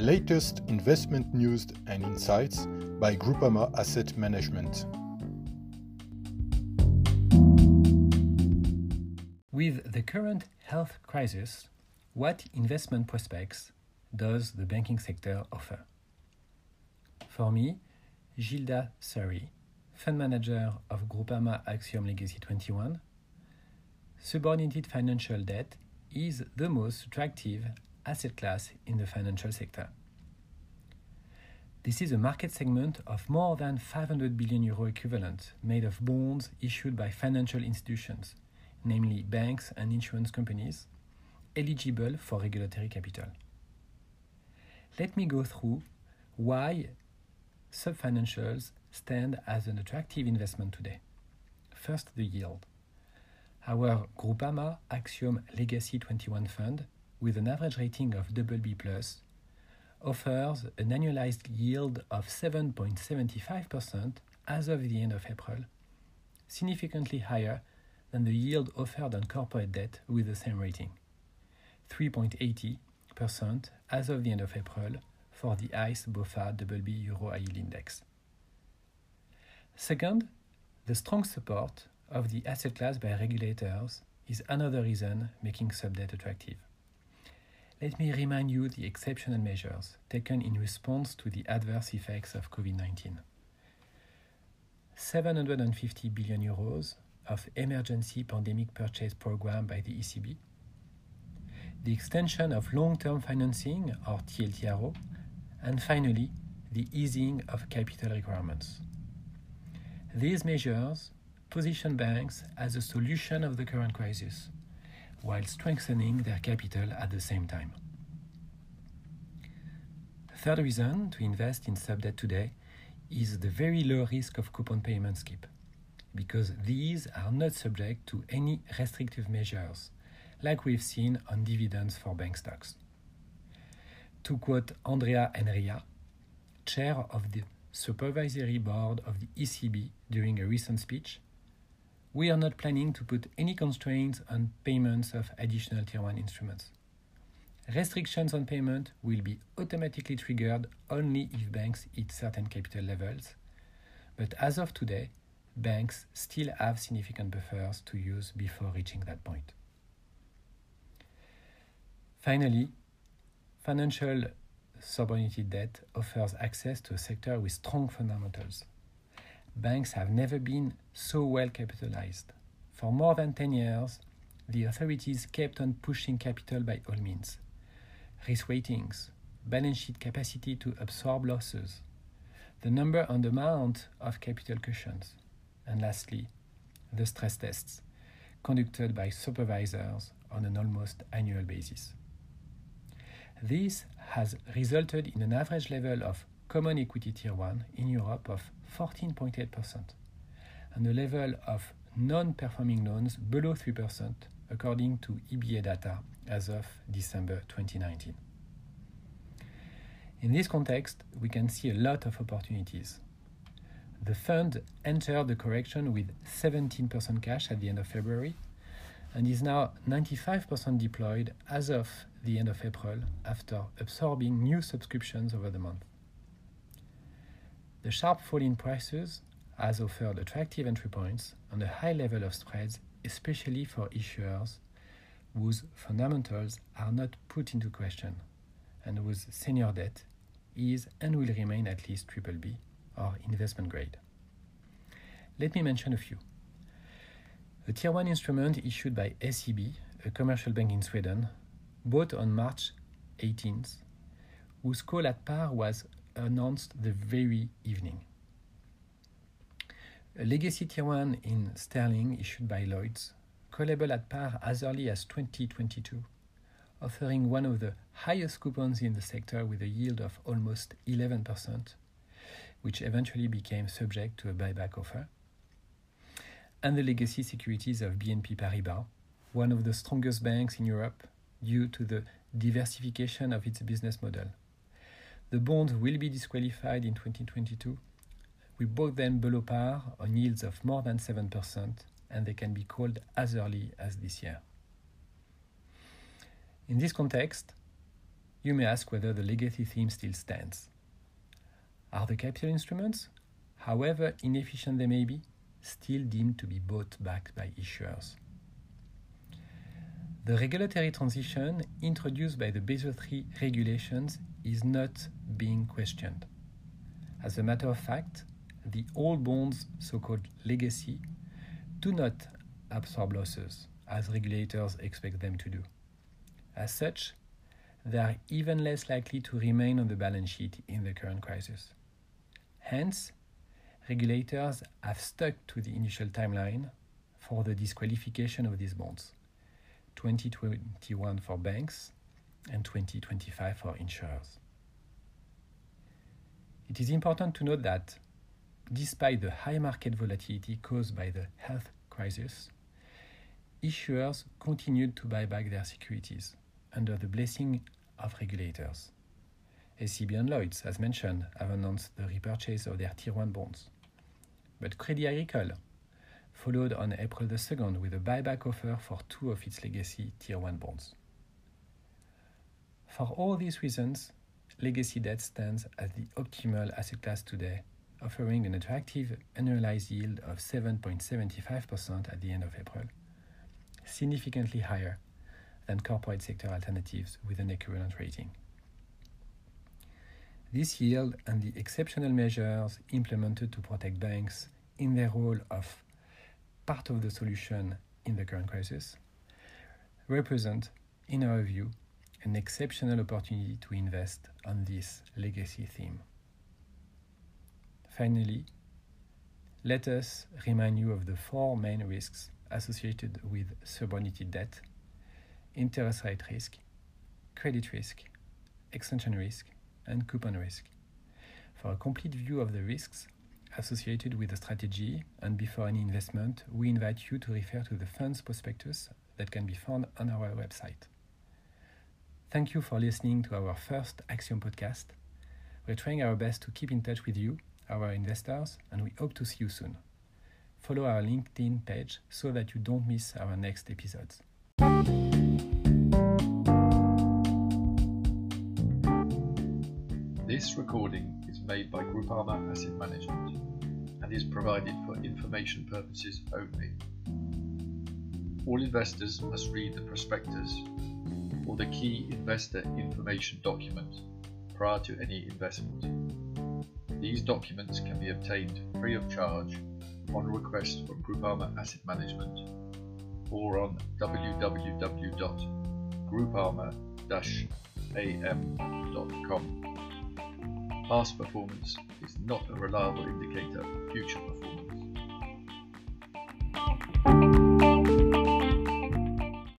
latest investment news and insights by Groupama Asset Management. With the current health crisis, what investment prospects does the banking sector offer? For me, Gildas Surry, fund manager of Groupama Axiom Legacy 21, subordinated financial debt is the most attractive asset class in the financial sector. This is a market segment of more than 500 billion euro equivalent made of bonds issued by financial institutions, namely banks and insurance companies, eligible for regulatory capital. Let me go through why subfinancials stand as an attractive investment today. First, the yield. Our Groupama Axiom Legacy 21 fund, with an average rating of BB+, offers an annualized yield of 7.75% as of the end of April, significantly higher than the yield offered on corporate debt with the same rating, 3.80% as of the end of April for the ICE BOFA BB Euro Yield Index. Second, the strong support of the asset class by regulators is another reason making sub-debt attractive. Let me remind you the exceptional measures taken in response to the adverse effects of COVID-19. 750 billion euros of emergency pandemic purchase program by the ECB, the extension of long-term financing or TLTRO, and finally, the easing of capital requirements. These measures position banks as a solution of the current crisis, while strengthening their capital at the same time. Third reason to invest in sub-debt today is the very low risk of coupon payment skip, because these are not subject to any restrictive measures, like we've seen on dividends for bank stocks. To quote Andrea Enria, chair of the supervisory board of the ECB during a recent speech, we are not planning to put any constraints on payments of additional Tier 1 instruments. Restrictions on payment will be automatically triggered only if banks hit certain capital levels, but as of today, banks still have significant buffers to use before reaching that point. Finally, financial subordinated debt offers access to a sector with strong fundamentals banks have never been so well capitalized. For more than 10 years, the authorities kept on pushing capital by all means. Risk ratings, balance sheet capacity to absorb losses, the number and amount of capital cushions, and lastly, the stress tests conducted by supervisors on an almost annual basis. This has resulted in an average level of Common Equity Tier 1 in Europe of 14.8% and a level of non-performing loans below 3% according to EBA data as of December 2019. In this context, we can see a lot of opportunities. The fund entered the correction with 17% cash at the end of February and is now 95% deployed as of the end of April after absorbing new subscriptions over the month. The sharp fall in prices has offered attractive entry points and a high level of spreads, especially for issuers whose fundamentals are not put into question and whose senior debt is and will remain at least BBB or investment grade. Let me mention a few. A Tier 1 instrument issued by SEB, a commercial bank in Sweden, bought on March 18th, whose call at par was announced the very evening. A legacy tier 1 in sterling issued by Lloyds, callable at par as early as 2022, offering one of the highest coupons in the sector with a yield of almost 11%, which eventually became subject to a buyback offer. And the legacy securities of BNP Paribas, one of the strongest banks in Europe due to the diversification of its business model. The bonds will be disqualified in 2022. We bought them below par on yields of more than 7%, and they can be called as early as this year. In this context, you may ask whether the legacy theme still stands. Are the capital instruments, however inefficient they may be, still deemed to be bought back by issuers? The regulatory transition introduced by the Basel III regulations is not being questioned. As a matter of fact, the old bonds, so called legacy, do not absorb losses as regulators expect them to do. As such, they are even less likely to remain on the balance sheet in the current crisis. Hence, regulators have stuck to the initial timeline for the disqualification of these bonds 2021 for banks and 2025 for insurers. It is important to note that despite the high market volatility caused by the health crisis, issuers continued to buy back their securities under the blessing of regulators. SEB and Lloyds, as mentioned, have announced the repurchase of their Tier 1 bonds. But Crédit Agricole followed on April the 2nd with a buyback offer for two of its legacy Tier 1 bonds. For all these reasons, legacy debt stands as the optimal asset class today, offering an attractive annualized yield of 7.75% at the end of April, significantly higher than corporate sector alternatives with an equivalent rating. This yield and the exceptional measures implemented to protect banks in their role of part of the solution in the current crisis represent, in our view, an exceptional opportunity to invest on this legacy theme. Finally, let us remind you of the four main risks associated with subordinated debt interest rate risk, credit risk, extension risk, and coupon risk. For a complete view of the risks associated with the strategy and before any investment, we invite you to refer to the fund's prospectus that can be found on our website. Thank you for listening to our first Axiom podcast. We're trying our best to keep in touch with you, our investors, and we hope to see you soon. Follow our LinkedIn page so that you don't miss our next episodes. This recording made by Groupama Asset Management and is provided for information purposes only. All investors must read the prospectus or the key investor information document prior to any investment. These documents can be obtained free of charge on request from Groupama Asset Management or on www.groupama-am.com. Past performance is not a reliable indicator of future performance.